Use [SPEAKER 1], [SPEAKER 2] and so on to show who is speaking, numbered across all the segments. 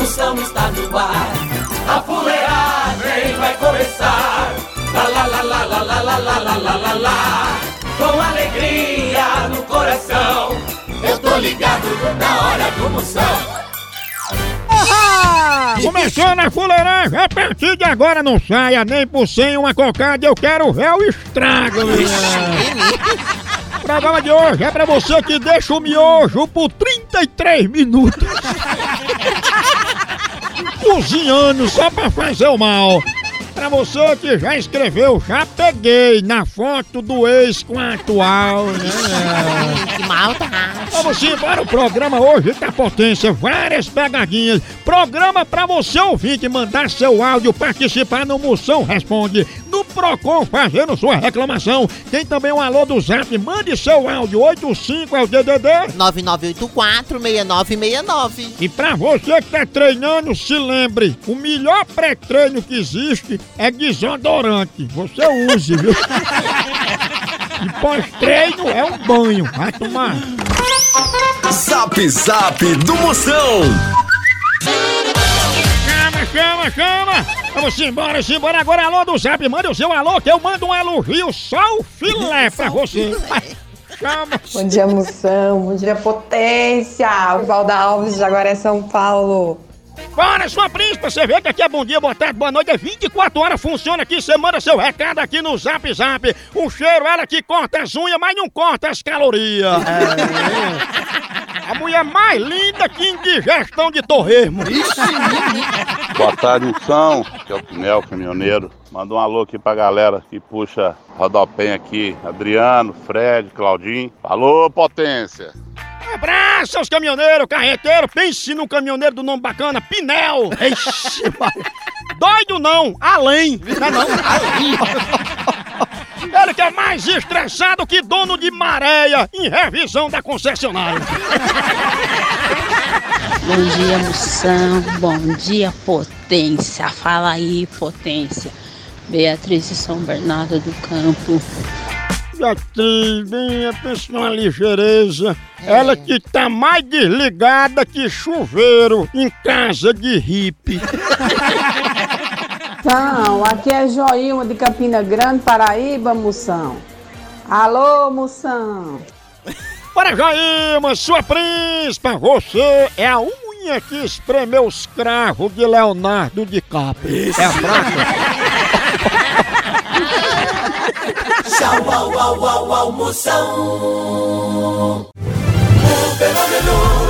[SPEAKER 1] Moção está no ar. A fuleagem vai começar. Lá, lá, lá, lá, lá, lá, lá, lá, lá, lá, lá, lá. Com alegria no coração. Eu tô ligado na hora do Moção.
[SPEAKER 2] Começando a fuleiragem, a partir de agora não saia nem por sem uma cocada, eu quero ver o estrago. O programa de hoje é pra você que deixa o miojo por 33 minutos. Cozinhando só pra fazer o mal. Pra você que já escreveu, já peguei na foto do ex com a atual, né?
[SPEAKER 3] Que maldade.
[SPEAKER 2] Vamos para o programa hoje da potência, várias pegadinhas. Programa pra você ouvir que mandar seu áudio participar no Moção Responde. No Procon fazendo sua reclamação. Tem também um alô do Zap, mande seu áudio 85 é o DDD.
[SPEAKER 3] 9984-6969.
[SPEAKER 2] E pra você que tá treinando, se lembre, o melhor pré-treino que existe é desodorante. Você use, viu? E pós-treino é um banho. Vai tomar.
[SPEAKER 4] Zap Zap do Moção.
[SPEAKER 2] Chama, chama! Vamos embora, embora agora. Alô do Zap, manda o seu alô que eu mando um elogio só o filé pra você. Chama!
[SPEAKER 5] Bom dia, Moção. Bom dia, Potência. O Valda Alves de agora é São Paulo.
[SPEAKER 2] Bora, sua príncipe, você vê que aqui é bom dia, boa tarde, boa noite, é 24 horas, funciona aqui, você manda seu recado aqui no Zap Zap. Um cheiro, ela que corta as unhas, mas não corta as calorias. É. A mulher mais linda que indigestão de torresmo.
[SPEAKER 6] Boa tarde, Moção, que é o Pinel, caminhoneiro. Manda um alô aqui pra galera que puxa rodopem aqui. Adriano, Fred, Claudinho. Alô, potência!
[SPEAKER 2] Abraço aos caminhoneiros, carreteiro, pense num caminhoneiro do nome bacana, Pinel. Ixi. Doido não, além. Não é não? Ele que é mais estressado que dono de maréia em revisão da concessionária.
[SPEAKER 7] Bom dia, moção. Bom dia, potência. Fala aí, potência. Beatriz de São Bernardo do Campo.
[SPEAKER 2] Beatriz, bem, pensa numa ligeireza. Ela que tá mais desligada que chuveiro em casa de hippie.
[SPEAKER 5] Então, aqui é Joilma de Campina Grande, Paraíba, Moção. Alô, Moção.
[SPEAKER 2] Para Jaima, sua príncipa, você é a unha que espremeu os cravos de Leonardo DiCaprio. É a fraca.
[SPEAKER 1] Tchau, au, au, au, au, Moção. O fenômeno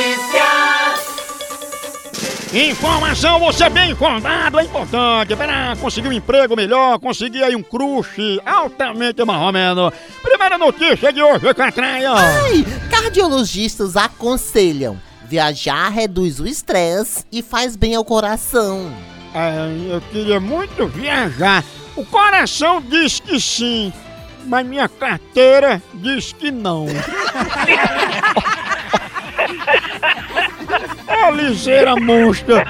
[SPEAKER 2] Informação, você bem informado é importante para conseguir um emprego melhor, conseguir aí um crush altamente marromeno. Primeira notícia de hoje, Catraia.
[SPEAKER 3] Ai, cardiologistas aconselham. Viajar reduz o estresse e faz bem ao coração.
[SPEAKER 2] É, eu queria muito viajar. O coração diz que sim, mas minha carteira diz que não. Ô, liseira monstra!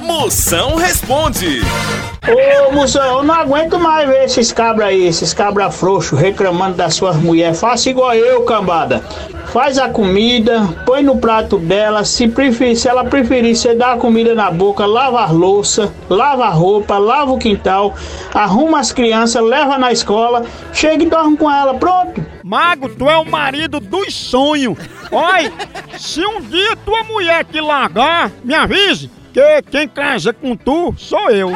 [SPEAKER 4] Moção responde.
[SPEAKER 8] Ô, moção, eu não aguento mais ver esses cabras aí, esses cabras frouxos reclamando das suas mulheres. Faça igual eu, cambada. Faz a comida, põe no prato dela. Se, preferir, se ela preferir, você dá a comida na boca, lava a louça, lava a roupa, lava o quintal, arruma as crianças, leva na escola, chega e dorme com ela. Pronto.
[SPEAKER 2] Mago, tu é o marido dos sonhos. Oi, se um dia tua mulher te largar, me avise, que quem casa com tu sou eu.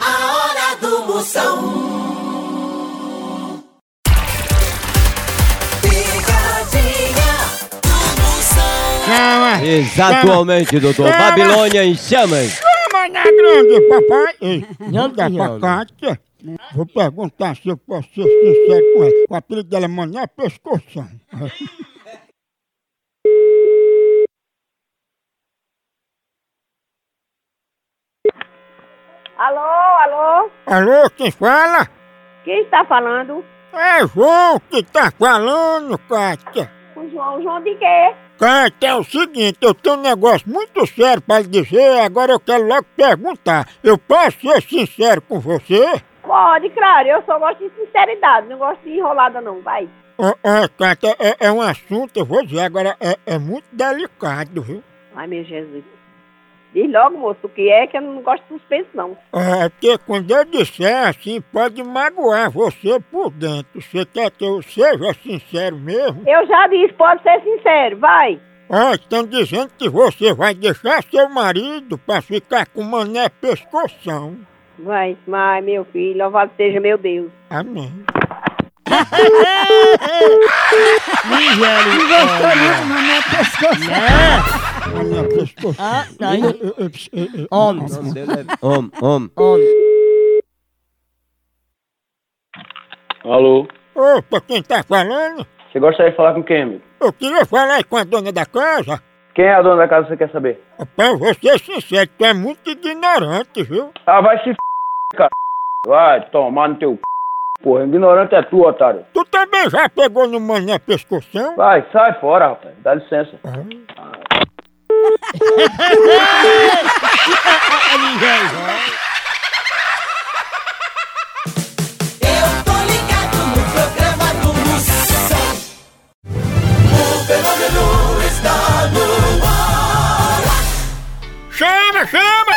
[SPEAKER 1] A hora do Moção.
[SPEAKER 9] Exatamente, doutor.
[SPEAKER 2] Chama.
[SPEAKER 9] Babilônia em chamas.
[SPEAKER 2] Chama na grande, papai! Ei,
[SPEAKER 9] Não,
[SPEAKER 2] da
[SPEAKER 9] não.
[SPEAKER 2] Kátia. Vou perguntar se eu posso ser sincero com ela. O apelido dela é Mané Pescoção.
[SPEAKER 10] Alô, alô?
[SPEAKER 2] Alô, quem fala?
[SPEAKER 10] Quem está falando?
[SPEAKER 2] É João que tá falando, Kátia.
[SPEAKER 10] O João. João de quê?
[SPEAKER 2] Kátia, é o seguinte, eu tenho um negócio muito sério pra lhe dizer, agora eu quero logo perguntar. Eu posso ser sincero com você?
[SPEAKER 10] Pode, claro. Eu só gosto de sinceridade. Não gosto de enrolada, não. Vai.
[SPEAKER 2] Ó, ó, Kátia, é, é um assunto, eu vou dizer agora, é, é muito delicado, viu?
[SPEAKER 10] Ai, meu Jesus. Diz logo, moço, o que é que eu não gosto de suspense, não.
[SPEAKER 2] É, porque quando eu disser assim, pode magoar você por dentro. Você quer que eu seja sincero mesmo?
[SPEAKER 10] Eu já disse, pode ser sincero. Vai.
[SPEAKER 2] Ó, estão dizendo que você vai deixar seu marido pra ficar com mané pescoção.
[SPEAKER 10] Vai. Vai, meu filho. Louvado seja meu Deus.
[SPEAKER 2] Amém. Mané pescoção.
[SPEAKER 3] Ah, tá.
[SPEAKER 2] Eu-
[SPEAKER 3] Homem.
[SPEAKER 9] Om, om.
[SPEAKER 3] Homem.
[SPEAKER 11] Alô?
[SPEAKER 2] Opa, quem tá falando?
[SPEAKER 11] Você gostaria de falar com quem, amigo?
[SPEAKER 2] Eu queria falar com a dona da casa.
[SPEAKER 11] Quem é a dona da casa que você quer saber?
[SPEAKER 2] Rapaz, eu vou ser sincero, tu é muito ignorante, viu?
[SPEAKER 11] Ah, vai se f... cara. Vai tomar no teu c... Porra, ignorante é tu, otário.
[SPEAKER 2] Tu também já pegou no mané pescoção?
[SPEAKER 11] Vai, sai fora, rapaz. Dá licença.
[SPEAKER 1] Eu tô ligado no programa do Moção. O fenômeno está no ar.
[SPEAKER 2] Chama, chama!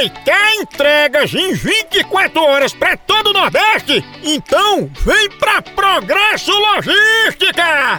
[SPEAKER 2] Ei, quer entregas em 24 horas pra todo o Nordeste? Então vem pra Progresso Logística!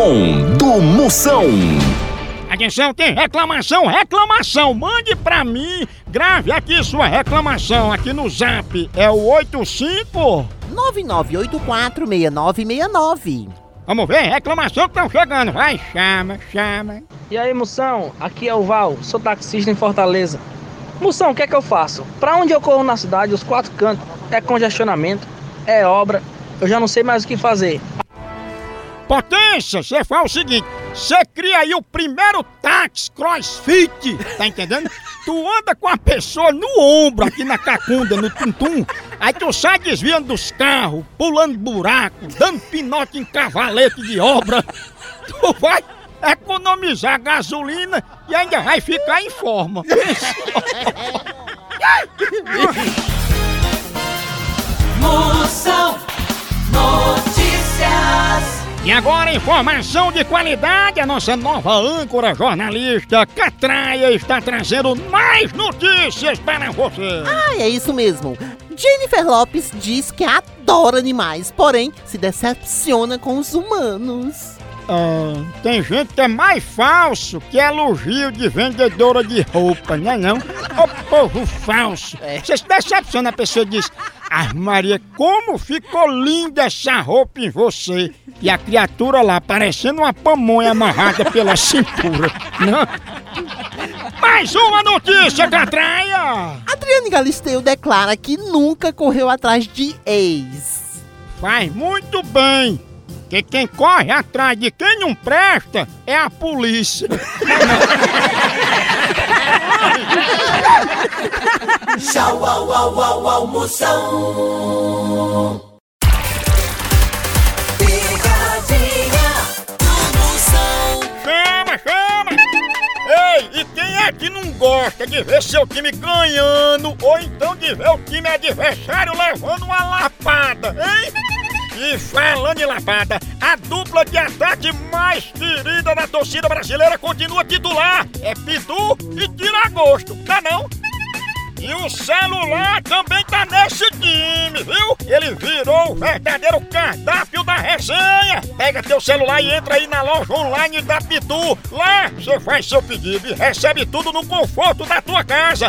[SPEAKER 4] Procon do Moção.
[SPEAKER 2] Atenção, tem reclamação, reclamação. Mande pra mim, grave aqui sua reclamação aqui no zap. É o 85.
[SPEAKER 3] 99846969.
[SPEAKER 2] Vamos ver, reclamação que estão chegando. Vai, chama, chama.
[SPEAKER 12] E aí, Moção? Aqui é o Val, sou taxista em Fortaleza. Moção, o que é que eu faço? Pra onde eu corro na cidade, os quatro cantos, é congestionamento, é obra, eu já não sei mais o que fazer.
[SPEAKER 2] Potência, você faz o seguinte: você cria aí o primeiro táxi crossfit, tá entendendo? tu anda com a pessoa no ombro, aqui na cacunda, no tum-tum, aí tu sai desviando dos carros, pulando buraco, dando pinote em cavalete de obra, tu vai economizar gasolina e ainda vai ficar em forma.
[SPEAKER 1] Moção Notícias.
[SPEAKER 2] E agora, informação de qualidade, a nossa nova âncora jornalista Catraia está trazendo mais notícias para você.
[SPEAKER 3] Ah, é isso mesmo. Jennifer Lopes diz que adora animais, porém se decepciona com os humanos.
[SPEAKER 2] Ah, tem gente que é mais falso que elogio de vendedora de roupa, não é não? Ô povo falso! Você se decepciona, a pessoa diz, ah Maria, como ficou linda essa roupa em você! E a criatura lá parecendo uma pamonha amarrada pela cintura, não? Mais uma notícia, Catraia!
[SPEAKER 3] Adriane Galisteu declara que nunca correu atrás de ex.
[SPEAKER 2] Faz muito bem! Que quem corre atrás de quem não presta é a polícia.
[SPEAKER 1] Tchau, au, au, au, almoção. Picadinha do Moção.
[SPEAKER 2] Chama, chama! Ei, e quem é que não gosta de ver seu time ganhando ou então de ver o time adversário levando uma lapada, hein? E falando em lapada, a dupla de ataque mais querida da torcida brasileira continua titular. É Pitu e Tiragosto, tá não? E o celular também tá nesse time, viu? Ele virou o verdadeiro cardápio da resenha. Pega teu celular e entra aí na loja online da Pitu. Lá você faz seu pedido e recebe tudo no conforto da tua casa.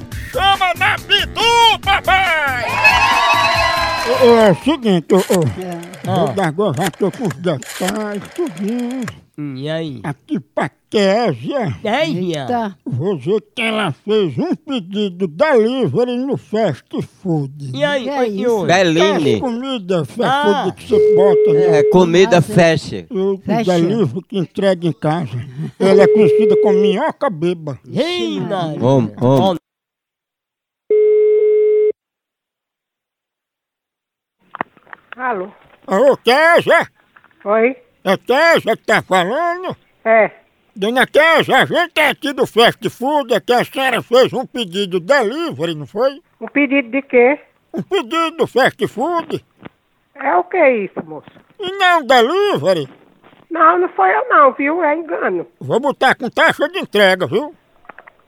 [SPEAKER 2] chama na Pitu, papai! É o seguinte, ô, ô, vou dar agora, já tô com os detalhes, tudinho.
[SPEAKER 9] E aí?
[SPEAKER 2] Aqui pra Késia.
[SPEAKER 9] Késia?
[SPEAKER 2] Que ela fez um pedido delivery no fast food.
[SPEAKER 9] E aí,
[SPEAKER 2] Que
[SPEAKER 9] oi,
[SPEAKER 2] isso?
[SPEAKER 9] oi. Beline.
[SPEAKER 2] Comida fast
[SPEAKER 9] Ah.
[SPEAKER 2] food que você bota no...
[SPEAKER 9] É, comida fecha.
[SPEAKER 2] Eu que
[SPEAKER 9] Fecha.
[SPEAKER 2] delivery que entrega em casa. Ela é conhecida como minhoca beba.
[SPEAKER 9] Homem, homem.
[SPEAKER 13] Alô?
[SPEAKER 2] Alô, Késia?
[SPEAKER 13] Oi?
[SPEAKER 2] É Késia que tá falando?
[SPEAKER 13] É.
[SPEAKER 2] Dona Késia, a gente é aqui do fast food, é que a senhora fez um pedido delivery, não foi?
[SPEAKER 13] Um pedido de quê?
[SPEAKER 2] Um pedido do fast food?
[SPEAKER 13] É o que é isso, moço?
[SPEAKER 2] E não delivery?
[SPEAKER 13] Não, não foi eu não, viu? É engano.
[SPEAKER 2] Vou botar com taxa de entrega, viu?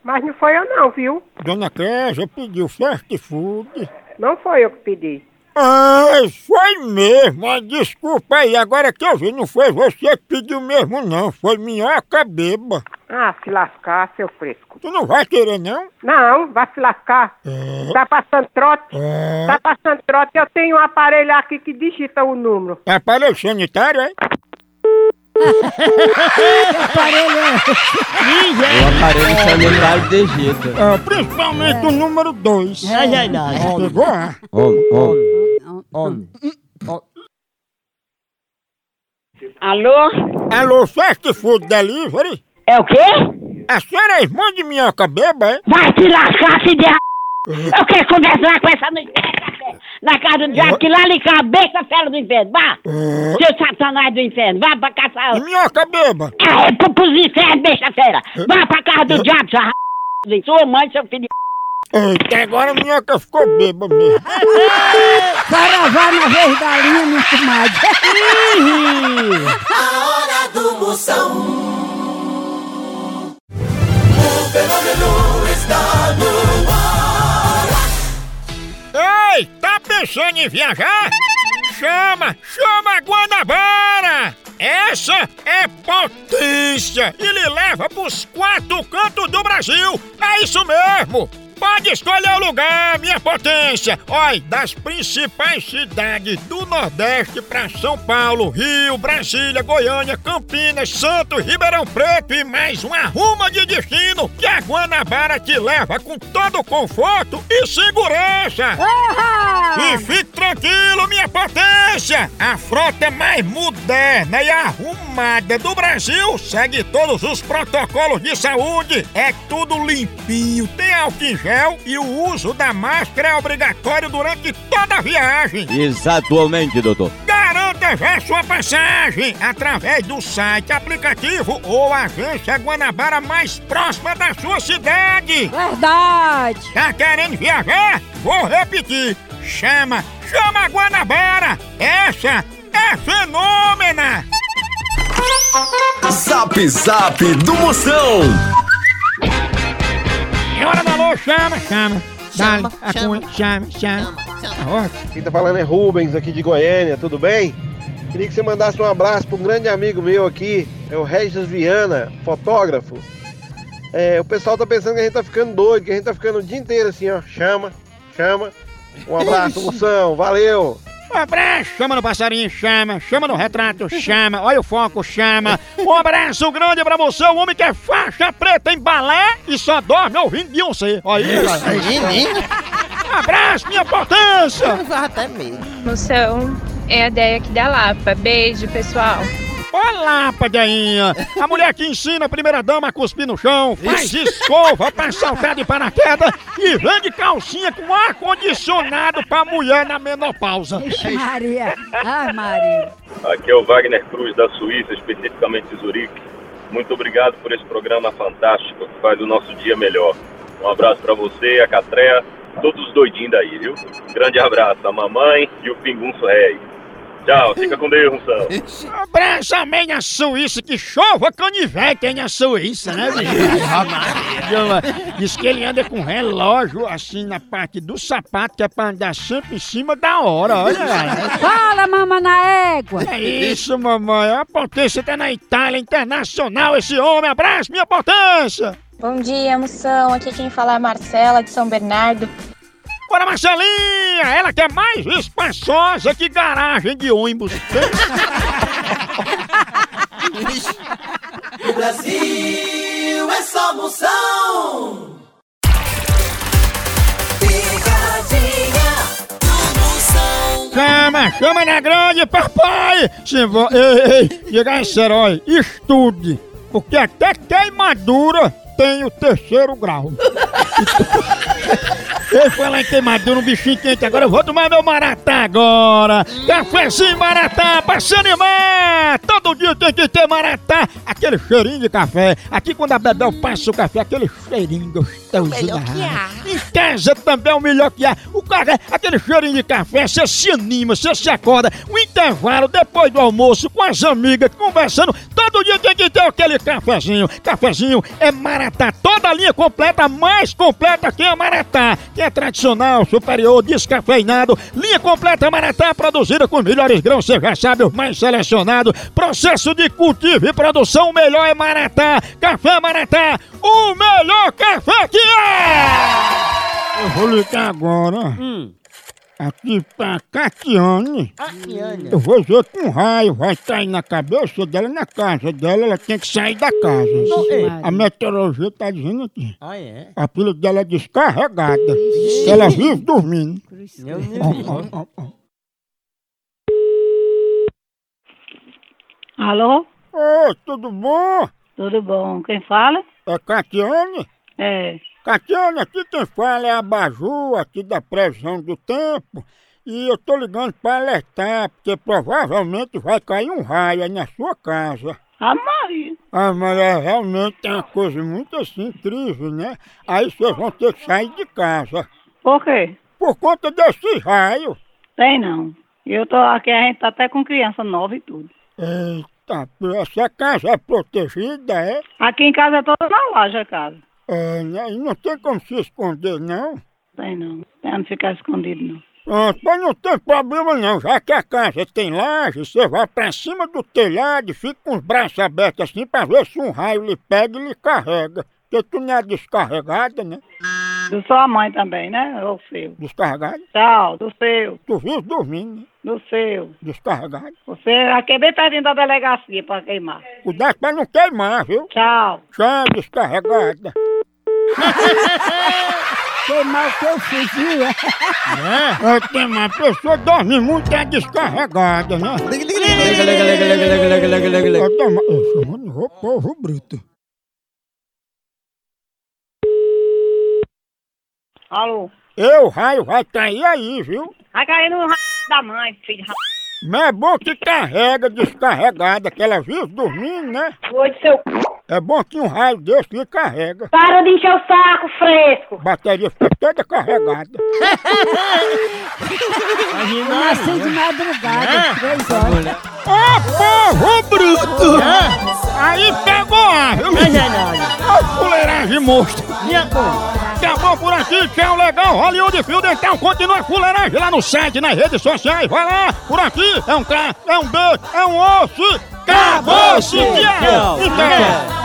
[SPEAKER 13] Mas não foi eu não, viu?
[SPEAKER 2] Dona Késia pediu fast food.
[SPEAKER 13] Não foi eu que pedi.
[SPEAKER 2] Ah, foi mesmo, mas desculpa aí, agora que eu vi, não foi você que pediu mesmo não, foi minhoca beba.
[SPEAKER 13] Ah, se lascar, seu fresco.
[SPEAKER 2] Tu não vai querer não?
[SPEAKER 13] Não, vai se lascar.
[SPEAKER 2] É.
[SPEAKER 13] Tá passando trote?
[SPEAKER 2] É.
[SPEAKER 13] Tá passando trote. Eu tenho um aparelho aqui que digita o número.
[SPEAKER 2] É aparelho sanitário, é?
[SPEAKER 9] O aparelho sanitário de Egito.
[SPEAKER 2] É, principalmente o número 2.
[SPEAKER 9] É verdade.
[SPEAKER 2] Pegou? ah?
[SPEAKER 9] Homem, homem. Homem.
[SPEAKER 10] Alô?
[SPEAKER 2] Alô, fast food delivery?
[SPEAKER 10] É o quê?
[SPEAKER 2] A senhora é irmã de minhoca beba, é?
[SPEAKER 10] Vai te lascar, se der. Eu quero conversar com essa noite na casa do diabo, que lá lhe cabeça fera do inferno, vá! Seu satanás do inferno, vá pra caçar.
[SPEAKER 2] Minhoca beba!
[SPEAKER 10] É, pro, pros infernos, besta fera! Vá pra casa do diabo, sua r... sua mãe, seu filho.
[SPEAKER 2] Eita, agora a minhoca ficou beba mesmo.
[SPEAKER 14] Saravá na vez da linha, muito mais.
[SPEAKER 1] A hora do Moção. O fenômeno está no ar.
[SPEAKER 2] Ei, tá pensando em viajar? Chama, chama a Guanabara! Essa é potência e lhe leva pros quatro cantos do Brasil! É isso mesmo! Pode escolher o lugar, minha potência. Olha, das principais cidades do Nordeste para São Paulo, Rio, Brasília, Goiânia, Campinas, Santos, Ribeirão Preto e mais uma ruma de destino que a Guanabara te leva com todo conforto e segurança. E fique tranquilo, minha potência! A frota mais moderna e arrumada do Brasil segue todos os protocolos de saúde. É tudo limpinho, tem álcool em gel e o uso da máscara é obrigatório durante toda a viagem.
[SPEAKER 9] Exatamente, doutor.
[SPEAKER 2] Garanta já sua passagem através do site, aplicativo ou agência Guanabara mais próxima da sua cidade.
[SPEAKER 14] Verdade!
[SPEAKER 2] Tá querendo viajar? Vou repetir. Chama, chama a Guanabara. Essa é fenômena.
[SPEAKER 4] Zap Zap do Moção.
[SPEAKER 2] É hora da alô, chama, chama. Dale, a cunha, chama, chama. Ó,
[SPEAKER 15] Quem tá falando é Rubens, aqui de Goiânia, tudo bem? Queria que você mandasse um abraço para um grande amigo meu aqui, é o Regis Viana, fotógrafo. É, o pessoal tá pensando que a gente tá ficando doido, que a gente tá ficando o dia inteiro assim, ó. Chama, chama. Um abraço, moção, valeu!
[SPEAKER 2] Um abraço, chama no passarinho, chama, chama no retrato, chama, olha o foco, chama. Um abraço grande pra você, o homem que é faixa preta em balé e só dorme ouvindo Beyoncé. Olha aí. Um abraço, minha potência!
[SPEAKER 3] Até mesmo.
[SPEAKER 16] Moção, é a ideia aqui da Lapa. Beijo, pessoal.
[SPEAKER 2] Olá, padainha! A mulher que ensina a primeira dama a cuspir no chão, faz escova pra saltar de paraquedas e vende calcinha com ar-condicionado pra mulher na menopausa.
[SPEAKER 14] Ixi, Maria! Ai, Maria!
[SPEAKER 17] Aqui é o Wagner Cruz da Suíça, especificamente de Zurique. Muito obrigado por esse programa fantástico que faz o nosso dia melhor. Um abraço pra você, a Catreia, todos os doidinhos daí, viu? Um grande abraço, a mamãe e o Pingunço Rei. Tchau, fica com Deus, Moção.
[SPEAKER 2] Abraço também na Suíça, que chova canivete aí na Suíça, né, bicho? Diz que ele anda com relógio assim na parte do sapato, que é pra andar sempre em cima da hora, olha galera.
[SPEAKER 14] Fala, mama na égua!
[SPEAKER 2] É isso, mamãe. A potência tá na Itália Internacional, esse homem. Abraço, minha potência!
[SPEAKER 16] Bom dia, moção. Aqui quem fala é a Marcela, de São Bernardo.
[SPEAKER 2] Bora, Marcelinha! Ela que é mais espaçosa que garagem de ônibus.
[SPEAKER 1] O Brasil é só moção.
[SPEAKER 2] Chama, chama na grande, papai! Se vo... Ei, ei, diga esse herói, estude, porque até queimadura tem o terceiro grau. Eu fui lá em queimadura, um bichinho quente, agora eu vou tomar meu maratá agora! Cafézinho maratá pra se animar! Todo dia tem que ter maratá! Aquele cheirinho de café. Aqui quando a Bebel passa o café, aquele cheirinho gostoso.
[SPEAKER 3] Melhor
[SPEAKER 2] da
[SPEAKER 3] que
[SPEAKER 2] rádio.
[SPEAKER 3] há.
[SPEAKER 2] Em casa também é o melhor que há. O cara, aquele cheirinho de café, você se anima, você se acorda. O intervalo, depois do almoço, com as amigas, conversando. Todo dia tem que ter aquele cafezinho. Cafezinho é Maratá. Toda a linha completa, mais completa que a Maratá. Que é tradicional, superior, descafeinado. Linha completa Maratá, produzida com os melhores grãos, você já sabe, os mais selecionados. Processo de cultivo e produção, o melhor é Maratá. Café Maratá, o melhor café que é! Eu vou ligar agora. Aqui pra Catiane. Eu vou dizer que um raio vai cair na cabeça dela, na casa dela, ela tem que sair da casa. A meteorologia tá dizendo aqui.
[SPEAKER 9] Ah, é?
[SPEAKER 2] A pilha dela é descarregada. Ela vive dormindo.
[SPEAKER 9] Eu
[SPEAKER 2] Ó, ó, ó, ó.
[SPEAKER 10] Alô?
[SPEAKER 2] Ô, tudo bom?
[SPEAKER 10] Tudo bom? Quem fala?
[SPEAKER 2] É Catiane?
[SPEAKER 10] É.
[SPEAKER 2] Catiane, aqui quem fala é a Baju, aqui da previsão do tempo. E eu tô ligando pra alertar, porque provavelmente vai cair um raio aí na sua casa.
[SPEAKER 10] A Maria.
[SPEAKER 2] Ah, mas é, realmente é uma coisa muito assim, incrível, né? Aí vocês vão ter que sair de casa.
[SPEAKER 10] Por quê?
[SPEAKER 2] Por conta desse raio.
[SPEAKER 10] Tem não. Eu tô aqui, a gente tá até com criança nova e tudo.
[SPEAKER 2] Eita, essa casa é protegida, é?
[SPEAKER 10] Aqui em casa é toda na loja a casa.
[SPEAKER 2] É? E não tem como se esconder, não?
[SPEAKER 10] Tem não. Tem onde ficar escondido não.
[SPEAKER 2] Pronto, mas não tem problema não, já que a casa tem laje, você vai pra cima do telhado e fica com os braços abertos assim pra ver se um raio lhe pega e lhe carrega. Porque tu não é descarregada, né?
[SPEAKER 18] Do sua mãe também, né? Ou seu.
[SPEAKER 2] Descarregado?
[SPEAKER 18] Tchau, do seu.
[SPEAKER 2] Tu viu dormindo, né?
[SPEAKER 18] Do seu.
[SPEAKER 2] Descarregado?
[SPEAKER 18] Você aqui é bem pertinho da delegacia pra queimar.
[SPEAKER 2] Cuidado pra não queimar, viu?
[SPEAKER 18] Tchau.
[SPEAKER 2] Tchau, descarregada.
[SPEAKER 14] Queimar o teu fuzil, é?
[SPEAKER 2] É, queimar. uma pessoa dorme muito, é descarregada, né? Eu tô chamando o povo bruto.
[SPEAKER 18] Alô?
[SPEAKER 2] Eu, raio, vai cair aí, viu?
[SPEAKER 18] Vai cair no raio da mãe, filho de
[SPEAKER 2] mas é bom que carrega descarregada, que ela vive dormindo, né?
[SPEAKER 18] Oi, seu...
[SPEAKER 2] É bom que um raio desse que carrega.
[SPEAKER 18] Para de encher o saco, fresco.
[SPEAKER 2] A bateria fica toda carregada.
[SPEAKER 14] Eu nasci de madrugada, três horas.
[SPEAKER 2] Ô, povo bruto! Aí pegou a... Ô, fuleiragem monstro! Acabou por aqui, tchau, legal, Hollywood Fio Dental, continua a fuleiragem lá no site, nas redes sociais, vai lá, por aqui, é um K, é um B, é um osso, acabou-se, tchau! Então,